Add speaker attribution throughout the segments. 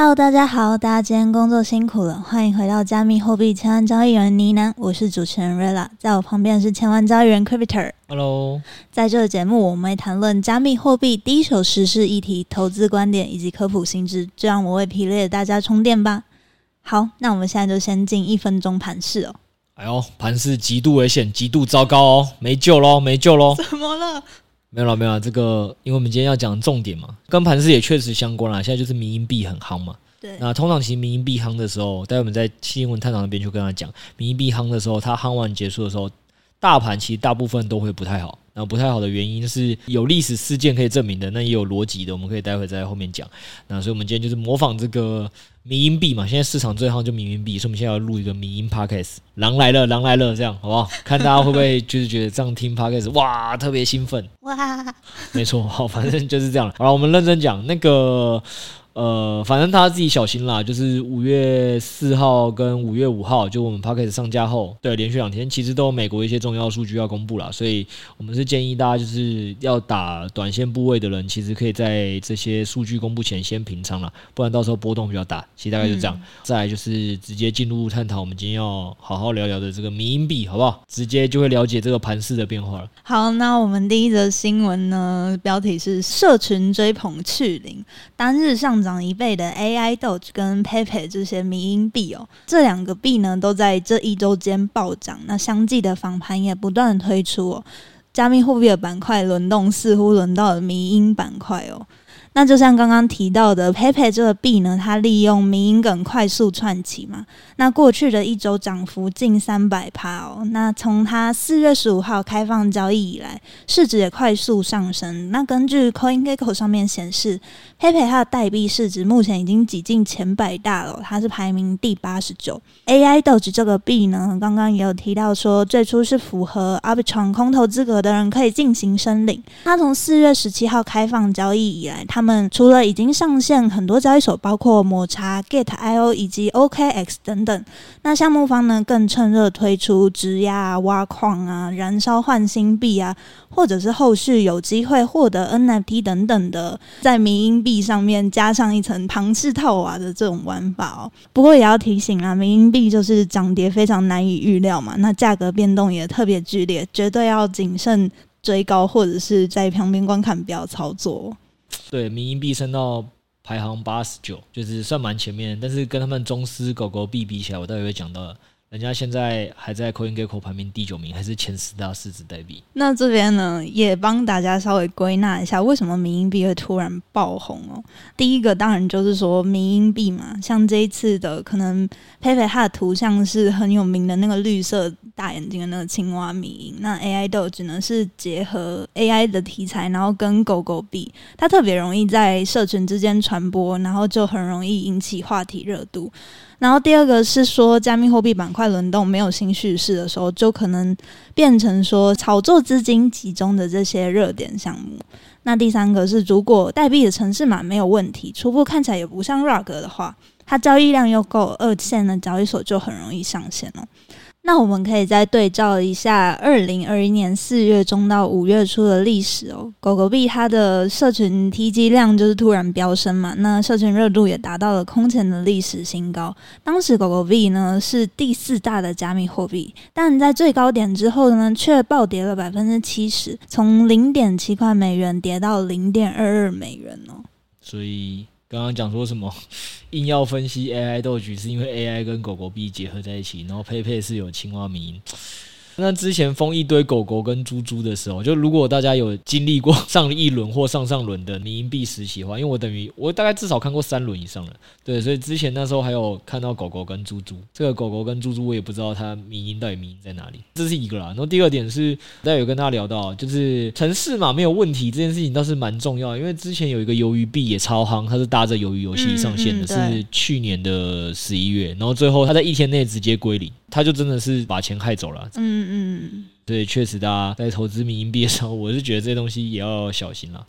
Speaker 1: Hello，大家好，大家今天工作辛苦了，欢迎回到加密货币千万交易员呢喃，我是主持人 Rella，在我旁边是千万交易员 Cryptor。
Speaker 2: Hello，
Speaker 1: 在这个节目，我们会谈论加密货币第一手时事议题、投资观点以及科普新知，就让我为疲累的大家充电吧。好，那我们现在就先进一分钟盘势哦。
Speaker 2: 哎呦，盘势极度危险，极度糟糕哦，没救喽，没救喽。
Speaker 1: 怎么了？
Speaker 2: 没有了，没有了。这个，因为我们今天要讲重点嘛，跟盘势也确实相关啦。现在就是民营币很夯嘛。
Speaker 1: 对。
Speaker 2: 那通常其实民营币夯的时候，待会我们在新闻探讨那边就跟他讲，民营币夯的时候，它夯完结束的时候，大盘其实大部分都会不太好。然后不太好的原因是有历史事件可以证明的，那也有逻辑的，我们可以待会在后面讲。那所以我们今天就是模仿这个民营币嘛，现在市场最夯就民营币，所以我们现在要录一个民营 Podcast，狼来了，狼来了，这样好不好？看大家会不会就是觉得这样听 Podcast 哇，特别兴奋哇？没错，好，反正就是这样了。好了，我们认真讲那个。呃，反正大家自己小心啦。就是五月四号跟五月五号，就我们 Podcast 上架后，对，连续两天，其实都有美国一些重要数据要公布啦。所以我们是建议大家，就是要打短线部位的人，其实可以在这些数据公布前先平仓了，不然到时候波动比较大。其实大概就这样。嗯、再来就是直接进入探讨，我们今天要好好聊聊的这个民营币，好不好？直接就会了解这个盘势的变化了。
Speaker 1: 好，那我们第一则新闻呢，标题是社群追捧去零，单日上。涨一倍的 AI Doge 跟 PayPal 这些民营币哦，这两个币呢都在这一周间暴涨，那相继的访盘也不断推出哦，加密货币的板块轮动似乎轮到了民营板块哦。那就像刚刚提到的，Pepe 这个币呢，它利用民营梗快速窜起嘛。那过去的一周涨幅近三百趴哦。那从它四月十五号开放交易以来，市值也快速上升。那根据 CoinGecko 上面显示，Pepe 它的代币市值目前已经挤进前百大了，它是排名第八十九。AI Doge 这个币呢，刚刚也有提到说，最初是符合 a r b i t r o n 空头资格的人可以进行申领。它从四月十七号开放交易以来，它他们除了已经上线很多交易所，包括抹茶、Get IO 以及 OKX 等等，那项目方呢更趁热推出质押、挖矿啊、燃烧换新币啊，或者是后续有机会获得 NFT 等等的，在民营币上面加上一层庞氏套娃的这种玩法哦。不过也要提醒啊，民营币就是涨跌非常难以预料嘛，那价格变动也特别剧烈，绝对要谨慎追高或者是在旁边观看，不要操作。
Speaker 2: 对，民营币升到排行八十九，就是算蛮前面，但是跟他们中资狗狗币比起来，我待会会讲到。人家现在还在 CoinGecko 排名第九名，还是前十大市值代币。
Speaker 1: 那这边呢，也帮大家稍微归纳一下，为什么民营币会突然爆红哦？第一个当然就是说民营币嘛，像这一次的可能 Pepe 它的图像是很有名的那个绿色大眼睛的那个青蛙民营，那 AI 狗只能是结合 AI 的题材，然后跟狗狗币，它特别容易在社群之间传播，然后就很容易引起话题热度。然后第二个是说，加密货币板块轮动没有新叙事的时候，就可能变成说炒作资金集中的这些热点项目。那第三个是，如果代币的城市码没有问题，初步看起来也不像 rug 的话，它交易量又够，二线的交易所就很容易上线了。那我们可以再对照一下二零二一年四月中到五月初的历史哦。狗狗币它的社群提及量就是突然飙升嘛，那社群热度也达到了空前的历史新高。当时狗狗币呢是第四大的加密货币，但在最高点之后呢，却暴跌了百分之七十，从零点七块美元跌到零点二二美元哦。
Speaker 2: 所以。刚刚讲说什么？硬要分析 AI 斗局是因为 AI 跟狗狗币结合在一起，然后配配是有青蛙迷。那之前封一堆狗狗跟猪猪的时候，就如果大家有经历过 上一轮或上上轮的迷因币时期的话，因为我等于我大概至少看过三轮以上了，对，所以之前那时候还有看到狗狗跟猪猪，这个狗狗跟猪猪我也不知道它迷音到底迷因在哪里，这是一个啦。然后第二点是，大家有跟大家聊到，就是城市嘛没有问题这件事情倒是蛮重要，因为之前有一个鱿鱼币也超夯，它是搭着鱿鱼游戏上线的，嗯嗯、是去年的十一月，然后最后它在一天内直接归零，它就真的是把钱害走了。嗯嗯，所以确实大家在投资民营币的时候，我是觉得这些东西也要小心了。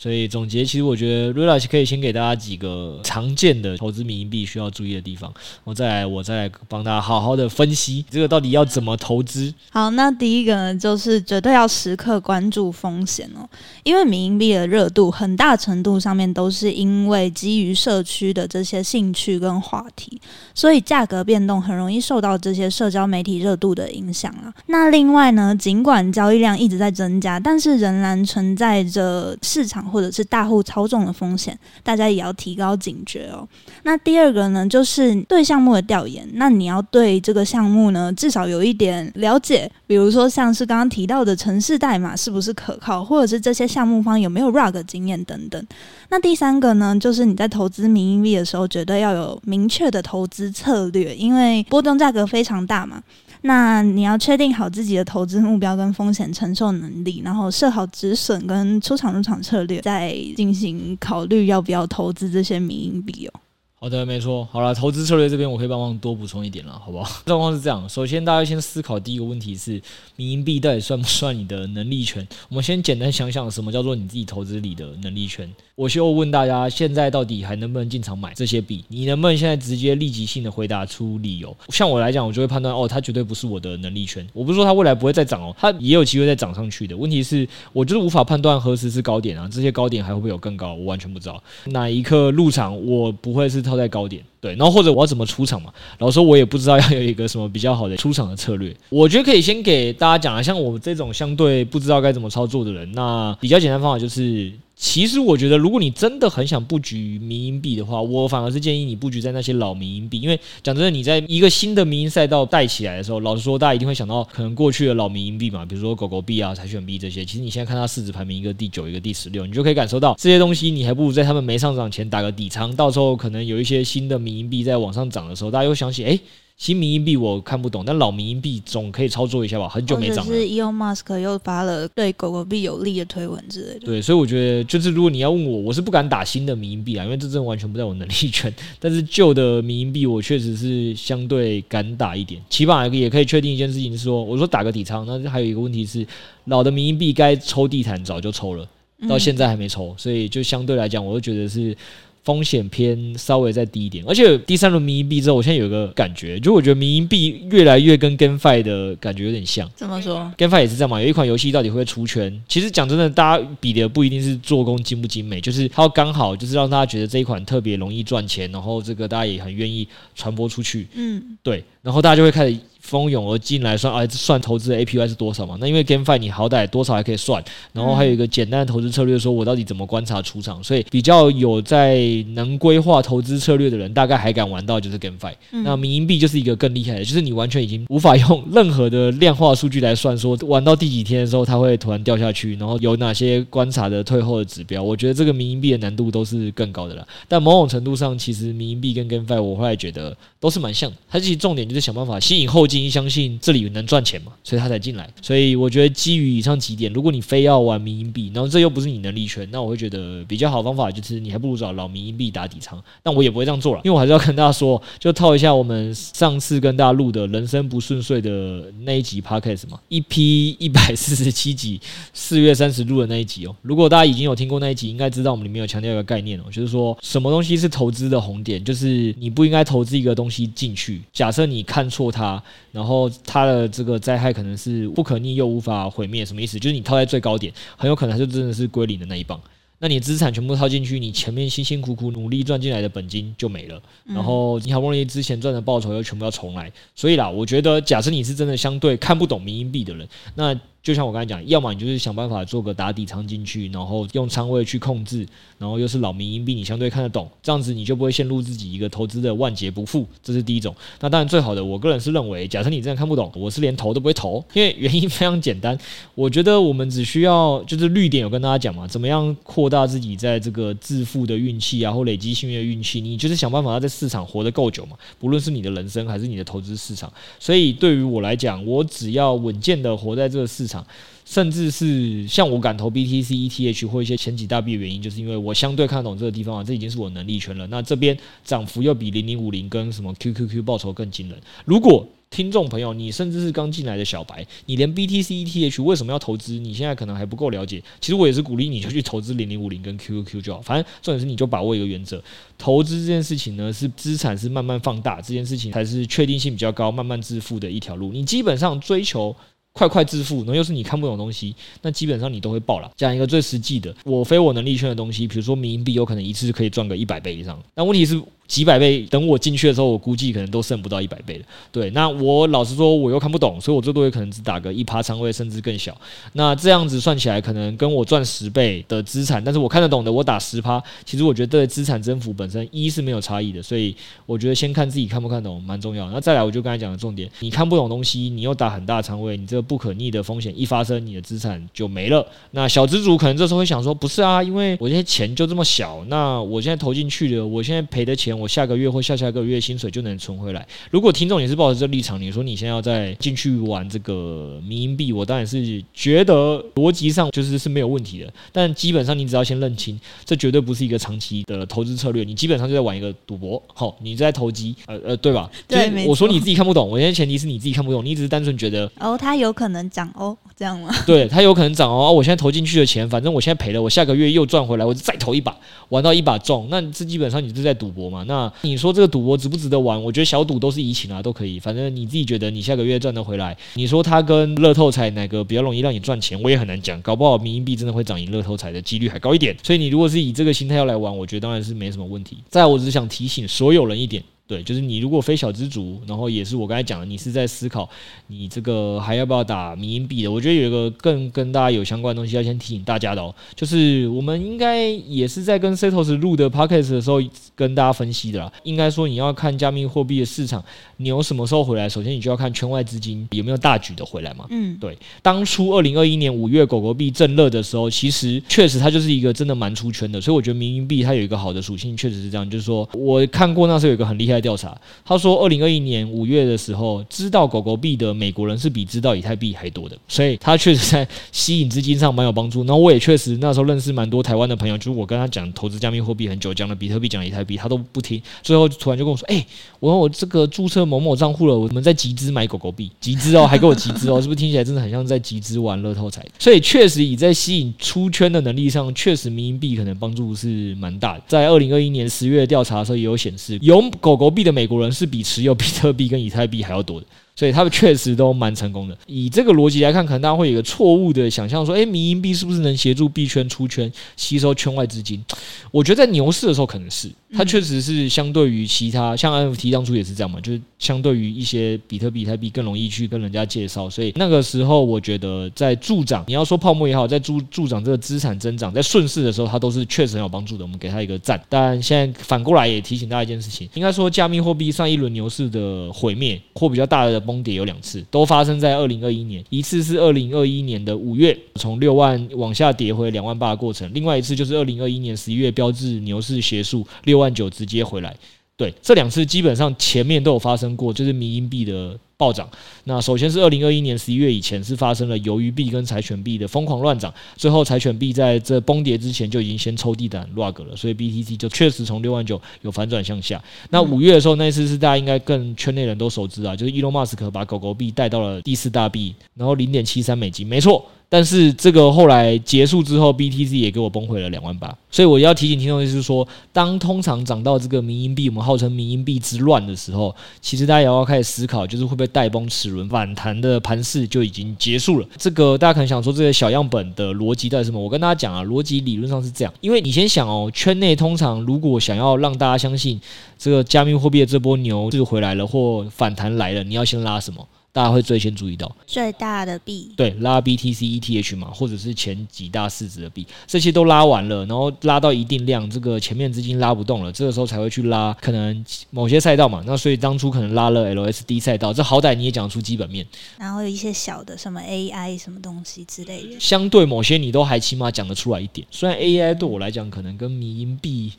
Speaker 2: 所以总结，其实我觉得 Realize 可以先给大家几个常见的投资民币需要注意的地方，我再来我再来帮大家好好的分析这个到底要怎么投资。
Speaker 1: 好，那第一个呢，就是绝对要时刻关注风险哦，因为迷因币的热度很大程度上面都是因为基于社区的这些兴趣跟话题，所以价格变动很容易受到这些社交媒体热度的影响啊。那另外呢，尽管交易量一直在增加，但是仍然存在着市场。或者是大户操纵的风险，大家也要提高警觉哦。那第二个呢，就是对项目的调研。那你要对这个项目呢，至少有一点了解，比如说像是刚刚提到的城市代码是不是可靠，或者是这些项目方有没有 rug 经验等等。那第三个呢，就是你在投资迷因币的时候，绝对要有明确的投资策略，因为波动价格非常大嘛。那你要确定好自己的投资目标跟风险承受能力，然后设好止损跟出场入场策略，再进行考虑要不要投资这些民营币哦。
Speaker 2: 好的，没错。好了，投资策略这边我可以帮忙多补充一点了，好不好？状况是这样，首先大家先思考第一个问题是，民营币到底算不算你的能力圈？我们先简单想想什么叫做你自己投资里的能力圈。我就问大家，现在到底还能不能进场买这些币？你能不能现在直接立即性的回答出理由？像我来讲，我就会判断哦，它绝对不是我的能力圈。我不是说它未来不会再涨哦，它也有机会再涨上去的。问题是，我就是无法判断何时是高点啊，这些高点还会不会有更高？我完全不知道。哪一刻入场，我不会是套在高点。对，然后或者我要怎么出场嘛？然后说我也不知道要有一个什么比较好的出场的策略。我觉得可以先给大家讲啊，像我这种相对不知道该怎么操作的人，那比较简单方法就是。其实我觉得，如果你真的很想布局迷因币的话，我反而是建议你布局在那些老迷因币，因为讲真的，你在一个新的迷因赛道带起来的时候，老实说，大家一定会想到可能过去的老迷因币嘛，比如说狗狗币啊、柴犬币这些。其实你现在看它市值排名一个第九，一个第十六，你就可以感受到这些东西，你还不如在他们没上涨前打个底仓，到时候可能有一些新的迷因币在往上涨的时候，大家又想起，哎。新迷因币我看不懂，但老迷因币总可以操作一下吧？很久没涨了。
Speaker 1: 是 Elon Musk 又发了对狗狗币有利的推文之类的。
Speaker 2: 对，所以我觉得就是如果你要问我，我是不敢打新的迷因币啊，因为这真的完全不在我能力圈。但是旧的迷因币我确实是相对敢打一点，起码也可以确定一件事情是说，我说打个底仓。那还有一个问题是，老的迷因币该抽地毯早就抽了，到现在还没抽，所以就相对来讲，我就觉得是。风险偏稍微再低一点，而且第三轮迷因币之后，我现在有一个感觉，就我觉得迷因币越来越跟 GameFi 的感觉有点像。
Speaker 1: 怎么说
Speaker 2: ？GameFi 也是这样嘛？有一款游戏到底会不会出圈？其实讲真的，大家比的不一定是做工精不精美，就是它刚好就是让大家觉得这一款特别容易赚钱，然后这个大家也很愿意传播出去。嗯，对，然后大家就会开始。蜂拥而进来算啊，算投资的 APY 是多少嘛？那因为 GameFi 你好歹多少还可以算，然后还有一个简单的投资策略，说我到底怎么观察出场，所以比较有在能规划投资策略的人，大概还敢玩到就是 GameFi。那迷因币就是一个更厉害的，就是你完全已经无法用任何的量化数据来算，说玩到第几天的时候它会突然掉下去，然后有哪些观察的退后的指标。我觉得这个迷因币的难度都是更高的了。但某种程度上，其实迷因币跟 GameFi 我后来觉得都是蛮像的。它其实重点就是想办法吸引后进。相信这里能赚钱嘛，所以他才进来。所以我觉得基于以上几点，如果你非要玩民营币，然后这又不是你能力圈，那我会觉得比较好方法就是你还不如找老民营币打底仓。但我也不会这样做了，因为我还是要跟大家说，就套一下我们上次跟大家录的人生不顺遂的那一集 podcast 嘛一 P 一百四十七集，四月三十录的那一集哦。如果大家已经有听过那一集，应该知道我们里面有强调一个概念哦，就是说什么东西是投资的红点，就是你不应该投资一个东西进去，假设你看错它。然后它的这个灾害可能是不可逆又无法毁灭，什么意思？就是你套在最高点，很有可能它就真的是归零的那一棒。那你资产全部套进去，你前面辛辛苦苦努力赚进来的本金就没了，然后你好不容易之前赚的报酬又全部要重来。所以啦，我觉得假设你是真的相对看不懂民营币的人，那就像我刚才讲，要么你就是想办法做个打底仓进去，然后用仓位去控制，然后又是老民营币，你相对看得懂，这样子你就不会陷入自己一个投资的万劫不复。这是第一种。那当然最好的，我个人是认为，假设你真的看不懂，我是连投都不会投，因为原因非常简单，我觉得我们只需要就是绿点有跟大家讲嘛，怎么样扩大自己在这个致富的运气啊，或累积幸运的运气，你就是想办法要在市场活得够久嘛，不论是你的人生还是你的投资市场。所以对于我来讲，我只要稳健的活在这个市场。甚至是像我敢投 BTC、ETH 或一些前几大币的原因，就是因为我相对看懂这个地方啊，这已经是我能力圈了。那这边涨幅又比零零五零跟什么 QQQ 报酬更惊人。如果听众朋友，你甚至是刚进来的小白，你连 BTC、ETH 为什么要投资？你现在可能还不够了解。其实我也是鼓励你就去投资零零五零跟 QQQ 就好。反正重点是你就把握一个原则，投资这件事情呢，是资产是慢慢放大，这件事情才是确定性比较高、慢慢致富的一条路。你基本上追求。快快致富，那又是你看不懂东西，那基本上你都会爆了。讲一个最实际的，我非我能力圈的东西，比如说冥币，有可能一次可以赚个一百倍以上。但问题是。几百倍，等我进去的时候，我估计可能都剩不到一百倍了。对，那我老实说，我又看不懂，所以我最多也可能只打个一趴仓位，甚至更小。那这样子算起来，可能跟我赚十倍的资产，但是我看得懂的，我打十趴，其实我觉得对资产增幅本身一是没有差异的。所以我觉得先看自己看不看懂蛮重要。那再来，我就刚才讲的重点，你看不懂东西，你又打很大仓位，你这个不可逆的风险一发生，你的资产就没了。那小资主可能这时候会想说，不是啊，因为我这些钱就这么小，那我现在投进去的，我现在赔的钱，我下个月或下。下个月薪水就能存回来。如果听众也是抱着这立场，你说你现在要再进去玩这个民营币，我当然是觉得逻辑上就是是没有问题的。但基本上你只要先认清，这绝对不是一个长期的投资策略。你基本上就在玩一个赌博，好，你在投机，呃呃，对吧？
Speaker 1: 对，
Speaker 2: 我说你自己看不懂，我现在前提是你自己看不懂，你只是单纯觉得
Speaker 1: 哦，它有可能涨哦，这样吗？
Speaker 2: 对，它有可能涨哦。我现在投进去的钱，反正我现在赔了，我下个月又赚回来，我就再投一把，玩到一把中，那这基本上你是在赌博嘛？那你说这个？赌博值不值得玩？我觉得小赌都是怡情啊，都可以。反正你自己觉得你下个月赚得回来。你说它跟乐透彩哪个比较容易让你赚钱？我也很难讲。搞不好民营币真的会涨赢乐透彩的几率还高一点。所以你如果是以这个心态要来玩，我觉得当然是没什么问题。再，我只是想提醒所有人一点。对，就是你如果非小资族，然后也是我刚才讲的，你是在思考你这个还要不要打民营币的？我觉得有一个更跟大家有相关的东西要先提醒大家的哦，就是我们应该也是在跟 Setos 录的 Podcast 的时候跟大家分析的啦。应该说你要看加密货币的市场，你有什么时候回来？首先你就要看圈外资金有没有大举的回来嘛。嗯，对。当初二零二一年五月狗狗币正热的时候，其实确实它就是一个真的蛮出圈的。所以我觉得民营币它有一个好的属性，确实是这样，就是说我看过那时候有一个很厉害。调查，他说，二零二一年五月的时候，知道狗狗币的美国人是比知道以太币还多的，所以他确实在吸引资金上蛮有帮助。然后我也确实那时候认识蛮多台湾的朋友，就是我跟他讲投资加密货币很久，讲了比特币，讲以太币，他都不听，最后突然就跟我说：“哎，我我这个注册某某账户了，我们在集资买狗狗币，集资哦，还给我集资哦，是不是听起来真的很像在集资玩乐透彩？所以确实以在吸引出圈的能力上，确实民营币可能帮助是蛮大的。在二零二一年十月调查的时候也有显示，有狗狗。币的美国人是比持有比特币跟以太币还要多的。所以他们确实都蛮成功的。以这个逻辑来看，可能大家会有一个错误的想象，说：诶，民营币是不是能协助币圈出圈，吸收圈外资金？我觉得在牛市的时候可能是，它确实是相对于其他，像 NFT 当初也是这样嘛，就是相对于一些比特币、以太币更容易去跟人家介绍。所以那个时候，我觉得在助长，你要说泡沫也好，在助助长这个资产增长，在顺势的时候，它都是确实很有帮助的。我们给它一个赞。但现在反过来也提醒大家一件事情，应该说加密货币上一轮牛市的毁灭或比较大的。崩跌有两次，都发生在二零二一年。一次是二零二一年的五月，从六万往下跌回两万八的过程；另外一次就是二零二一年十一月，标志牛市结束，六万九直接回来。对，这两次基本上前面都有发生过，就是民营币的。暴涨。那首先是二零二一年十一月以前是发生了鱿鱼币跟柴犬币的疯狂乱涨，最后柴犬币在这崩跌之前就已经先抽地胆 rug 了，所以 BTC 就确实从六万九有反转向下。那五月的时候，那一次是大家应该更圈内人都熟知啊，就是伊隆马斯克把狗狗币带到了第四大币，然后零点七三美金，没错。但是这个后来结束之后，BTC 也给我崩回了两万八，所以我要提醒听众就是说，当通常涨到这个民营币，我们号称民营币之乱的时候，其实大家也要开始思考，就是会不会带崩齿轮反弹的盘势就已经结束了。这个大家可能想说，这个小样本的逻辑到底是什么？我跟大家讲啊，逻辑理论上是这样，因为你先想哦，圈内通常如果想要让大家相信这个加密货币的这波牛是回来了或反弹来了，你要先拉什么？大家会最先注意到
Speaker 1: 最大的币，
Speaker 2: 对，拉 BTC ETH 嘛，或者是前几大市值的币，这些都拉完了，然后拉到一定量，这个前面资金拉不动了，这个时候才会去拉可能某些赛道嘛。那所以当初可能拉了 LSD 赛道，这好歹你也讲出基本面，
Speaker 1: 然后有一些小的什么 AI 什么东西之类的，
Speaker 2: 相对某些你都还起码讲得出来一点。虽然 AI 对我来讲可能跟迷因币。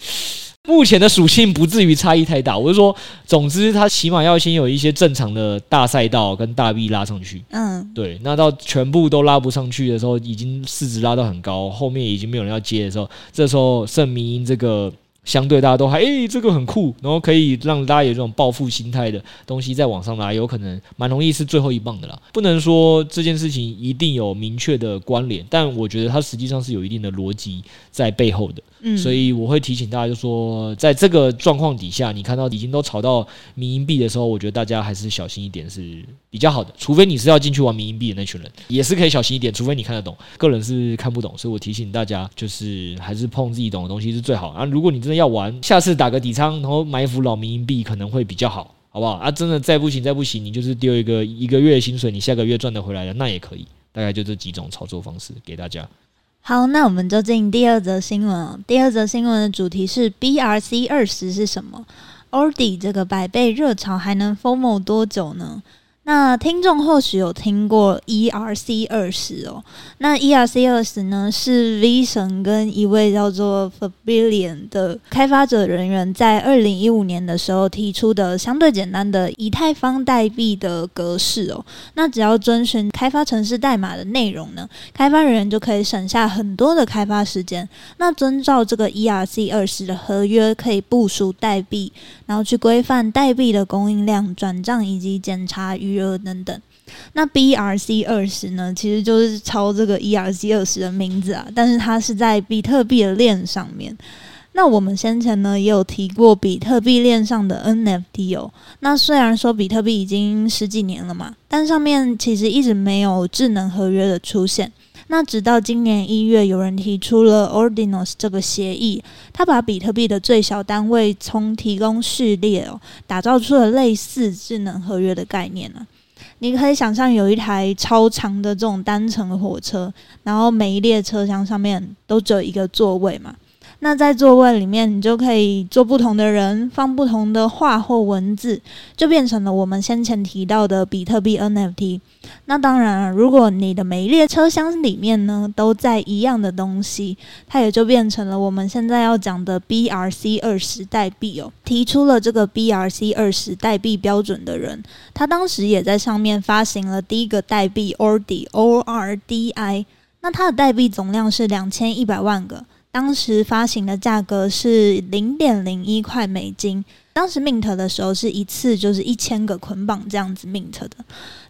Speaker 2: 目前的属性不至于差异太大，我是说，总之它起码要先有一些正常的大赛道跟大币拉上去。
Speaker 1: 嗯，
Speaker 2: 对，那到全部都拉不上去的时候，已经市值拉到很高，后面已经没有人要接的时候，这时候圣迷因这个。相对大家都还诶、欸，这个很酷，然后可以让大家有这种暴富心态的东西在网上拉，有可能蛮容易是最后一棒的啦。不能说这件事情一定有明确的关联，但我觉得它实际上是有一定的逻辑在背后的。嗯，所以我会提醒大家，就说在这个状况底下，你看到已经都炒到民营币的时候，我觉得大家还是小心一点是比较好的。除非你是要进去玩民营币的那群人，也是可以小心一点。除非你看得懂，个人是看不懂，所以我提醒大家，就是还是碰自己懂的东西是最好。啊，如果你真要玩，下次打个底仓，然后埋伏老民币可能会比较好，好不好？啊，真的再不行再不行，你就是丢一个一个月的薪水，你下个月赚得回来的那也可以。大概就这几种操作方式给大家。
Speaker 1: 好，那我们就进第二则新闻哦。第二则新闻的主题是 BRC 二十是什么？ordi 这个百倍热潮还能 FOMO 多久呢？那听众或许有听过 ERC 二十哦，那 ERC 二十呢是 V 神跟一位叫做 Fabian 的开发者人员在二零一五年的时候提出的相对简单的以太坊代币的格式哦。那只要遵循开发程式代码的内容呢，开发人员就可以省下很多的开发时间。那遵照这个 ERC 二十的合约，可以部署代币，然后去规范代币的供应量、转账以及检查余额等等，那 BRC 二十呢，其实就是抄这个 ERC 二十的名字啊，但是它是在比特币的链上面。那我们先前呢也有提过比特币链上的 NFT 哦。那虽然说比特币已经十几年了嘛，但上面其实一直没有智能合约的出现。那直到今年一月，有人提出了 Ordinals 这个协议，他把比特币的最小单位从提供序列哦，打造出了类似智能合约的概念呢。你可以想象有一台超长的这种单层火车，然后每一列车厢上面都只有一个座位嘛。那在座位里面，你就可以坐不同的人，放不同的话或文字，就变成了我们先前提到的比特币 NFT。那当然，如果你的每一列车厢里面呢都在一样的东西，它也就变成了我们现在要讲的 BRC 二十代币哦。提出了这个 BRC 二十代币标准的人，他当时也在上面发行了第一个代币 ORDI O R D I。那它的代币总量是两千一百万个。当时发行的价格是零点零一块美金，当时 mint 的时候是一次就是一千个捆绑这样子 mint 的。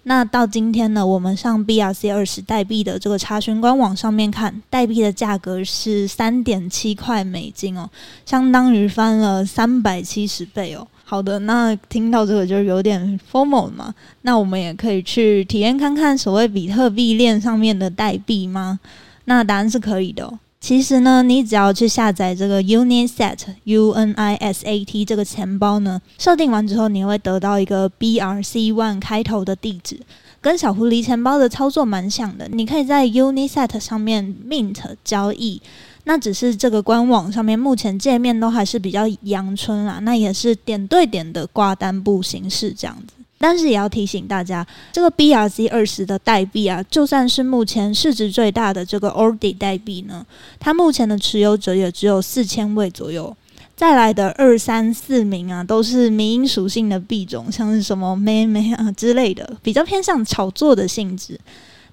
Speaker 1: 那到今天呢，我们上 BRC 二十代币的这个查询官网上面看，代币的价格是三点七块美金哦，相当于翻了三百七十倍哦。好的，那听到这个就有点 FOMO 了嘛，那我们也可以去体验看看所谓比特币链上面的代币吗？那答案是可以的哦。其实呢，你只要去下载这个 Unisat U N I S A T 这个钱包呢，设定完之后，你会得到一个 BRC One 开头的地址，跟小狐狸钱包的操作蛮像的。你可以在 Unisat 上面 mint 交易，那只是这个官网上面目前界面都还是比较阳春啦，那也是点对点的挂单簿形式这样子。但是也要提醒大家，这个 BRC 二十的代币啊，就算是目前市值最大的这个 ORDI 代币呢，它目前的持有者也只有四千位左右。再来的二三四名啊，都是民营属性的币种，像是什么妹妹啊之类的，比较偏向炒作的性质。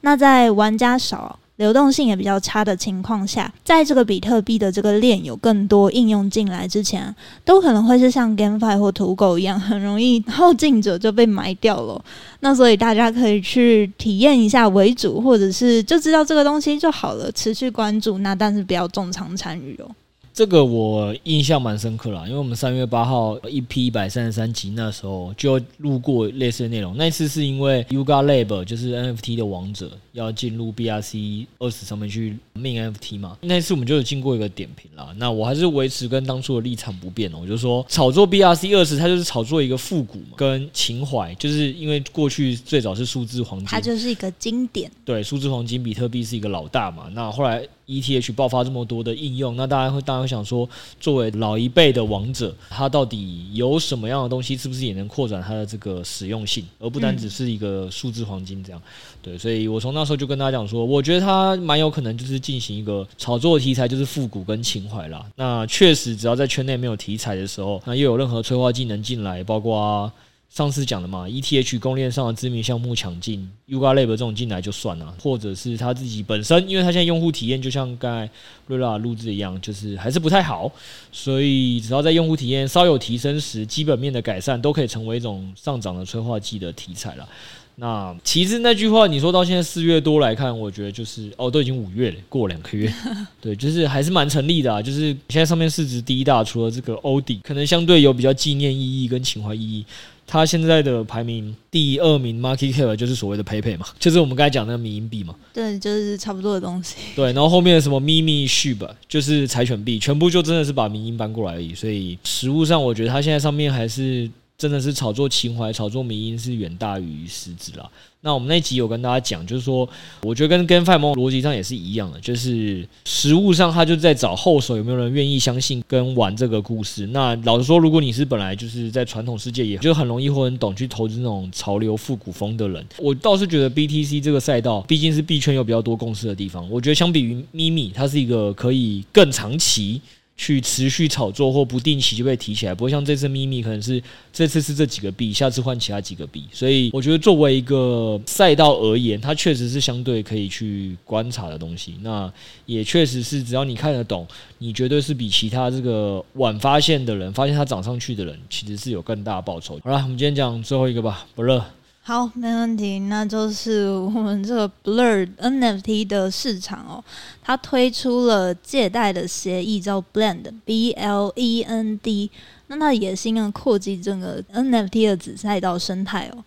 Speaker 1: 那在玩家少，流动性也比较差的情况下，在这个比特币的这个链有更多应用进来之前，都可能会是像 GameFi 或土狗一样，很容易后进者就被埋掉了。那所以大家可以去体验一下为主，或者是就知道这个东西就好了，持续关注。那但是不要重仓参与哦。
Speaker 2: 这个我印象蛮深刻啦，因为我们三月八号一批一百三十三集那时候就录过类似的内容。那一次是因为 Yuga Lab 就是 NFT 的王者要进入 BRC 二十上面去 mint NFT 嘛，那次我们就有经过一个点评啦。那我还是维持跟当初的立场不变哦，我就说炒作 BRC 二十，它就是炒作一个复古嘛，跟情怀，就是因为过去最早是数字黄金，
Speaker 1: 它就是一个经典。
Speaker 2: 对，数字黄金比特币是一个老大嘛，那后来。ETH 爆发这么多的应用，那大家会当然会想说，作为老一辈的王者，它到底有什么样的东西，是不是也能扩展它的这个实用性，而不单只是一个数字黄金这样？对，所以我从那时候就跟大家讲说，我觉得它蛮有可能就是进行一个炒作题材，就是复古跟情怀啦。那确实，只要在圈内没有题材的时候，那又有任何催化剂能进来，包括、啊。上次讲的嘛，ETH 公链上的知名项目抢进，Yuga Lab 这种进来就算了，或者是他自己本身，因为他现在用户体验就像刚才瑞拉录制一样，就是还是不太好，所以只要在用户体验稍有提升时，基本面的改善都可以成为一种上涨的催化剂的题材了。那其实那句话你说到现在四月多来看，我觉得就是哦，都已经五月了，过两个月，对，就是还是蛮成立的啊。就是现在上面市值第一大，除了这个欧迪，可能相对有比较纪念意义跟情怀意义。它现在的排名第二名，Market Cap 就是所谓的 PayPay 嘛，就是我们刚才讲的那个迷因币嘛。
Speaker 1: 对，就是差不多的东西。
Speaker 2: 对，然后后面的什么咪咪 SHIB 就是柴犬币，全部就真的是把民营搬过来而已。所以实物上，我觉得它现在上面还是。真的是炒作情怀、炒作民营是远大于实质啦。那我们那集有跟大家讲，就是说，我觉得跟跟范蒙逻辑上也是一样的，就是实物上他就在找后手有没有人愿意相信跟玩这个故事。那老实说，如果你是本来就是在传统世界，也就很容易或很懂去投资那种潮流复古风的人，我倒是觉得 BTC 这个赛道毕竟是币圈有比较多共识的地方。我觉得相比于咪咪，它是一个可以更长期。去持续炒作或不定期就被提起来，不会像这次秘密可能是这次是这几个币，下次换其他几个币。所以我觉得作为一个赛道而言，它确实是相对可以去观察的东西。那也确实是只要你看得懂，你绝对是比其他这个晚发现的人，发现它涨上去的人，其实是有更大的报酬。好了，我们今天讲最后一个吧，不热。
Speaker 1: 好，没问题。那就是我们这个 Blur NFT 的市场哦，它推出了借贷的协议，叫 Blend，B L E N D。那它的野心呢，扩及整个 NFT 的子赛道生态哦。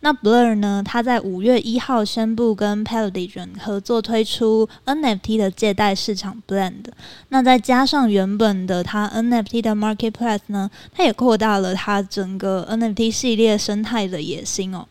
Speaker 1: 那 Blur 呢，它在五月一号宣布跟 Polygon 合作推出 NFT 的借贷市场 Blend。那再加上原本的它 NFT 的 Marketplace 呢，它也扩大了它整个 NFT 系列生态的野心哦。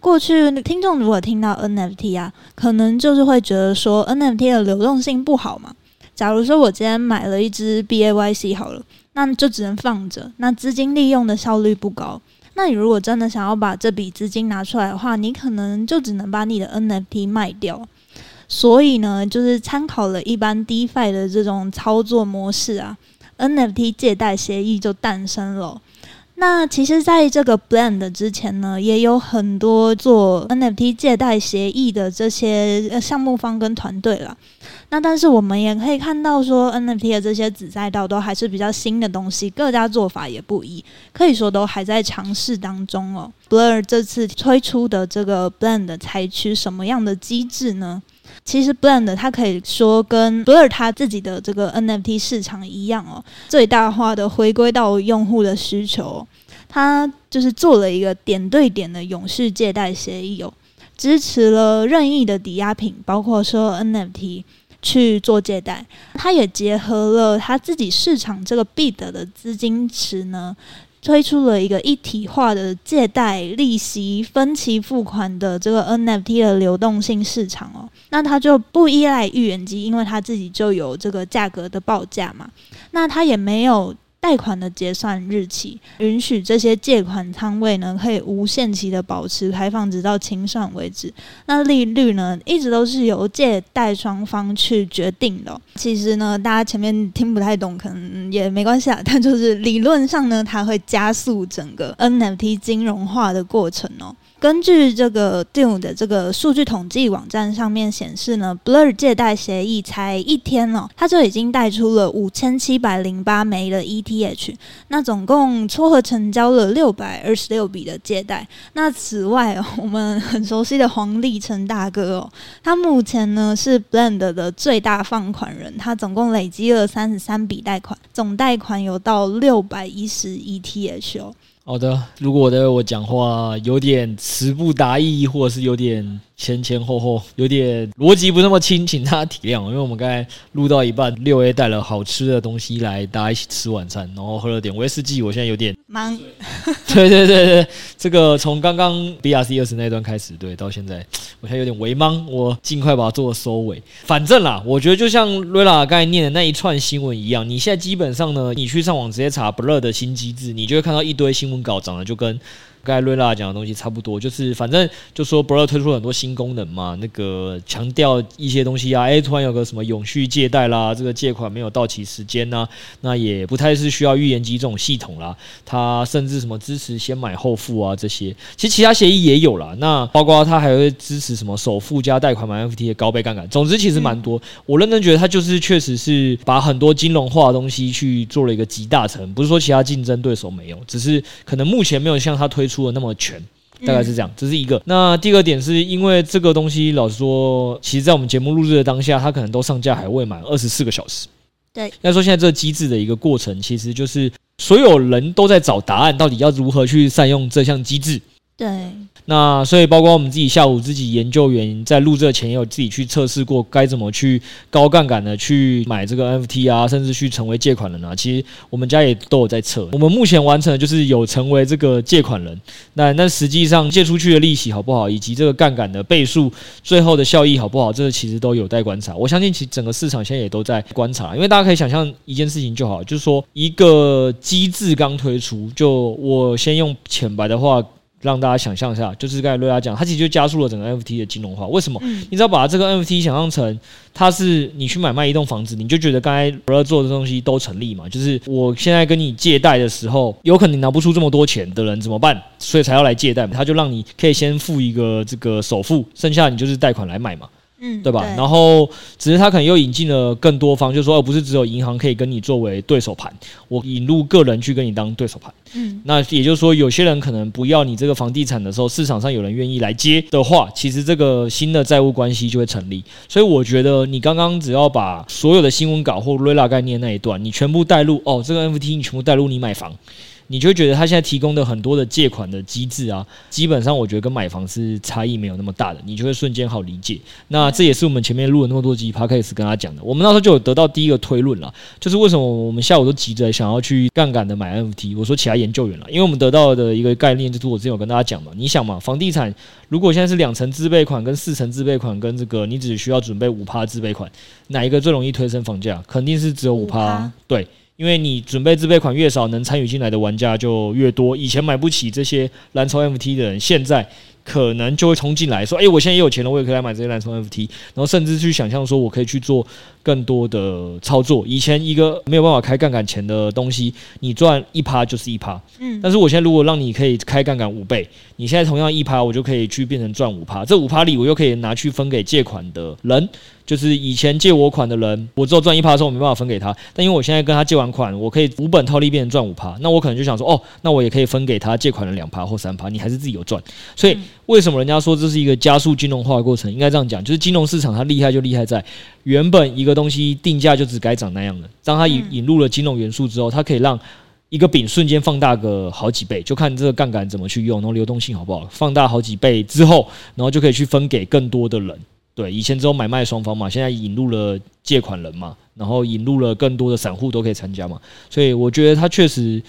Speaker 1: 过去听众如果听到 NFT 啊，可能就是会觉得说 NFT 的流动性不好嘛。假如说我今天买了一支 BAYC 好了，那就只能放着，那资金利用的效率不高。那你如果真的想要把这笔资金拿出来的话，你可能就只能把你的 NFT 卖掉。所以呢，就是参考了一般 DeFi 的这种操作模式啊，NFT 借贷协议就诞生了。那其实，在这个 Blend 之前呢，也有很多做 NFT 借贷协议的这些项目方跟团队了。那但是我们也可以看到，说 NFT 的这些子赛道都还是比较新的东西，各家做法也不一，可以说都还在尝试当中哦。Blur 这次推出的这个 Blend 采取什么样的机制呢？其实 Blend 它可以说跟 Blur 它自己的这个 NFT 市场一样哦，最大化的回归到用户的需求，它就是做了一个点对点的永续借贷协议哦，支持了任意的抵押品，包括说 NFT 去做借贷，它也结合了它自己市场这个 BID 的资金池呢。推出了一个一体化的借贷利息分期付款的这个 NFT 的流动性市场哦，那它就不依赖预言机，因为它自己就有这个价格的报价嘛，那它也没有。贷款的结算日期允许这些借款仓位呢，可以无限期的保持开放，直到清算为止。那利率呢，一直都是由借贷双方去决定的。其实呢，大家前面听不太懂，可能也没关系啊。但就是理论上呢，它会加速整个 NFT 金融化的过程哦。根据这个 Dune 的这个数据统计网站上面显示呢，Blur 借贷协议才一天哦，它就已经贷出了五千七百零八枚的 ETH，那总共撮合成交了六百二十六笔的借贷。那此外，我们很熟悉的黄立成大哥哦，他目前呢是 Blend 的最大放款人，他总共累积了三十三笔贷款，总贷款有到六百一十 ETH 哦。
Speaker 2: 好的，如果我的我讲话有点词不达意，或者是有点。前前后后有点逻辑不那么清，请大家体谅。因为我们刚才录到一半，六 A 带了好吃的东西来，大家一起吃晚餐，然后喝了点威士忌。我现在有点
Speaker 1: 忙。
Speaker 2: 对对对对，这个从刚刚 BRC 二十那段开始，对，到现在我现在有点微忙，我尽快把它做收尾。反正啦，我觉得就像瑞拉刚才念的那一串新闻一样，你现在基本上呢，你去上网直接查 Blur 的新机制，你就会看到一堆新闻稿，长得就跟。刚才瑞拉讲的东西差不多，就是反正就说 Blur 推出很多新功能嘛，那个强调一些东西啊，哎，突然有个什么永续借贷啦，这个借款没有到期时间呐、那也不太是需要预言机这种系统啦，它甚至什么支持先买后付啊这些，其实其他协议也有啦，那包括它还会支持什么首付加贷款买 FT 的高倍杠杆，总之其实蛮多，我认真觉得它就是确实是把很多金融化的东西去做了一个集大成，不是说其他竞争对手没有，只是可能目前没有像它推出。出的那么全，大概是这样，这是一个。那第二点是因为这个东西，老实说，其实，在我们节目录制的当下，它可能都上架还未满二十四个小时。
Speaker 1: 对，
Speaker 2: 要说现在这个机制的一个过程，其实就是所有人都在找答案，到底要如何去善用这项机制。
Speaker 1: 对。
Speaker 2: 那所以，包括我们自己下午自己研究员在录这前也有自己去测试过，该怎么去高杠杆的去买这个 NFT 啊，甚至去成为借款人啊。其实我们家也都有在测。我们目前完成的就是有成为这个借款人，那那实际上借出去的利息好不好，以及这个杠杆的倍数，最后的效益好不好，这个其实都有待观察。我相信其整个市场现在也都在观察，因为大家可以想象一件事情就好，就是说一个机制刚推出，就我先用浅白的话。让大家想象一下，就是刚才瑞拉讲，它其实就加速了整个 NFT 的金融化。为什么？嗯、你只要把这个 NFT 想象成它是你去买卖一栋房子，你就觉得刚才 Blur 做的东西都成立嘛？就是我现在跟你借贷的时候，有可能你拿不出这么多钱的人怎么办？所以才要来借贷，他就让你可以先付一个这个首付，剩下你就是贷款来买嘛。嗯，对吧？对，然后只是他可能又引进了更多方，就是说，而不是只有银行可以跟你作为对手盘，我引入个人去跟你当对手盘。嗯，那也就是说，有些人可能不要你这个房地产的时候，市场上有人愿意来接的话，其实这个新的债务关系就会成立。所以我觉得你刚刚只要把所有的新闻稿或瑞拉概念那一段，你全部带入哦，这个 NFT 你全部带入你买房。你就会觉得他现在提供的很多的借款的机制啊，基本上我觉得跟买房是差异没有那么大的，你就会瞬间好理解。那这也是我们前面录了那么多集 Podcast 跟他讲的。我们那时候就有得到第一个推论了，就是为什么我们下午都急着想要去杠杆的买 NFT。我说其他研究员了，因为我们得到的一个概念就是我之前有跟大家讲嘛，你想嘛，房地产如果现在是两层自备款跟四层自备款跟这个你只需要准备五趴自备款，哪一个最容易推升房价？肯定是只有五趴，对。因为你准备自备款越少，能参与进来的玩家就越多。以前买不起这些蓝筹 MFT 的人，现在可能就会冲进来说：“哎，我现在也有钱了，我也可以来买这些蓝筹 MFT。”然后甚至去想象说，我可以去做更多的操作。以前一个没有办法开杠杆钱的东西，你赚一趴就是一趴。嗯。但是我现在如果让你可以开杠杆五倍，你现在同样一趴，我就可以去变成赚五趴。这五趴里，我又可以拿去分给借款的人。就是以前借我款的人，我只有赚一趴的时候，我没办法分给他。但因为我现在跟他借完款，我可以无本套利变成赚五趴，那我可能就想说，哦，那我也可以分给他借款的两趴或三趴，你还是自己有赚。所以为什么人家说这是一个加速金融化的过程？应该这样讲，就是金融市场它厉害就厉害在，原本一个东西定价就只该长那样的，当它引引入了金融元素之后，它可以让一个饼瞬间放大个好几倍，就看这个杠杆怎么去用，然后流动性好不好，放大好几倍之后，然后就可以去分给更多的人。对，以前只有买卖双方嘛，现在引入了借款人嘛，然后引入了更多的散户都可以参加嘛，所以我觉得它确实。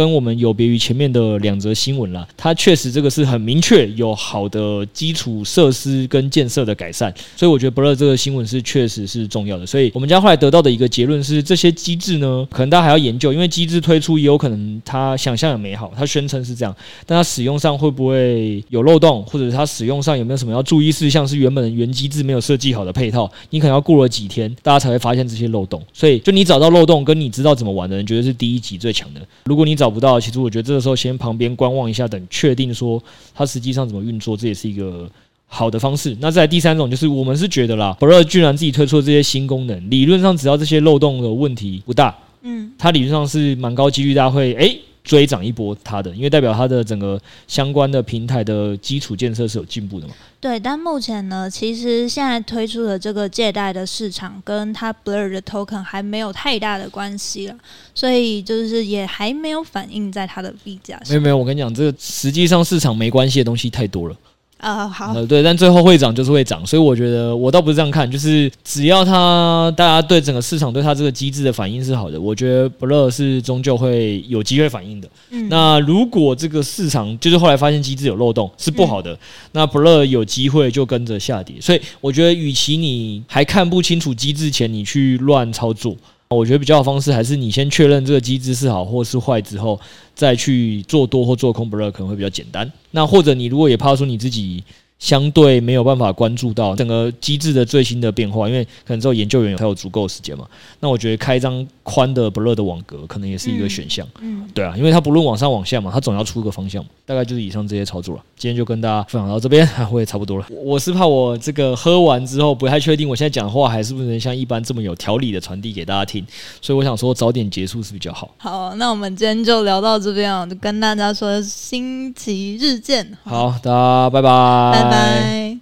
Speaker 2: 跟我们有别于前面的两则新闻啦，它确实这个是很明确有好的基础设施跟建设的改善，所以我觉得不乐这个新闻是确实是重要的。所以我们家后来得到的一个结论是，这些机制呢，可能大家还要研究，因为机制推出也有可能它想象很美好，它宣称是这样，但它使用上会不会有漏洞，或者它使用上有没有什么要注意事项，是原本的原机制没有设计好的配套，你可能要过了几天，大家才会发现这些漏洞。所以就你找到漏洞跟你知道怎么玩的人，绝对是第一级最强的。如果你找不到，其实我觉得这个时候先旁边观望一下，等确定说它实际上怎么运作，这也是一个好的方式。那再来第三种就是我们是觉得啦，Blur 居然自己推出了这些新功能，理论上只要这些漏洞的问题不大，嗯，它理论上是蛮高几率大家会诶。追涨一波它的，因为代表它的整个相关的平台的基础建设是有进步的嘛。
Speaker 1: 对，但目前呢，其实现在推出的这个借贷的市场，跟它 Blur 的 Token 还没有太大的关系了，所以就是也还没有反映在它的币价上。
Speaker 2: 没有没有，我跟你讲，这个实际上市场没关系的东西太多了。
Speaker 1: 啊、uh，好，
Speaker 2: 呃，对，但最后会涨就是会涨，所以我觉得我倒不是这样看，就是只要它大家对整个市场对它这个机制的反应是好的，我觉得 Blur 是终究会有机会反应的。嗯，那如果这个市场就是后来发现机制有漏洞是不好的，嗯、那 Blur 有机会就跟着下跌，所以我觉得与其你还看不清楚机制前你去乱操作。我觉得比较好方式还是你先确认这个机制是好或是坏之后，再去做多或做空 Blur 可能会比较简单。那或者你如果也怕说你自己。相对没有办法关注到整个机制的最新的变化，因为可能只有研究员才有足够的时间嘛。那我觉得开一张宽的 Blur 的网格可能也是一个选项。嗯，对啊，因为它不论往上往下嘛，它总要出个方向嘛。大概就是以上这些操作了。今天就跟大家分享到这边，我也差不多了。我是怕我这个喝完之后不太确定，我现在讲的话还是不是能像一般这么有条理的传递给大家听，所以我想说早点结束是比较好。
Speaker 1: 好，那我们今天就聊到这边啊，就跟大家说星期日见。
Speaker 2: 好，大家拜拜，
Speaker 1: 拜拜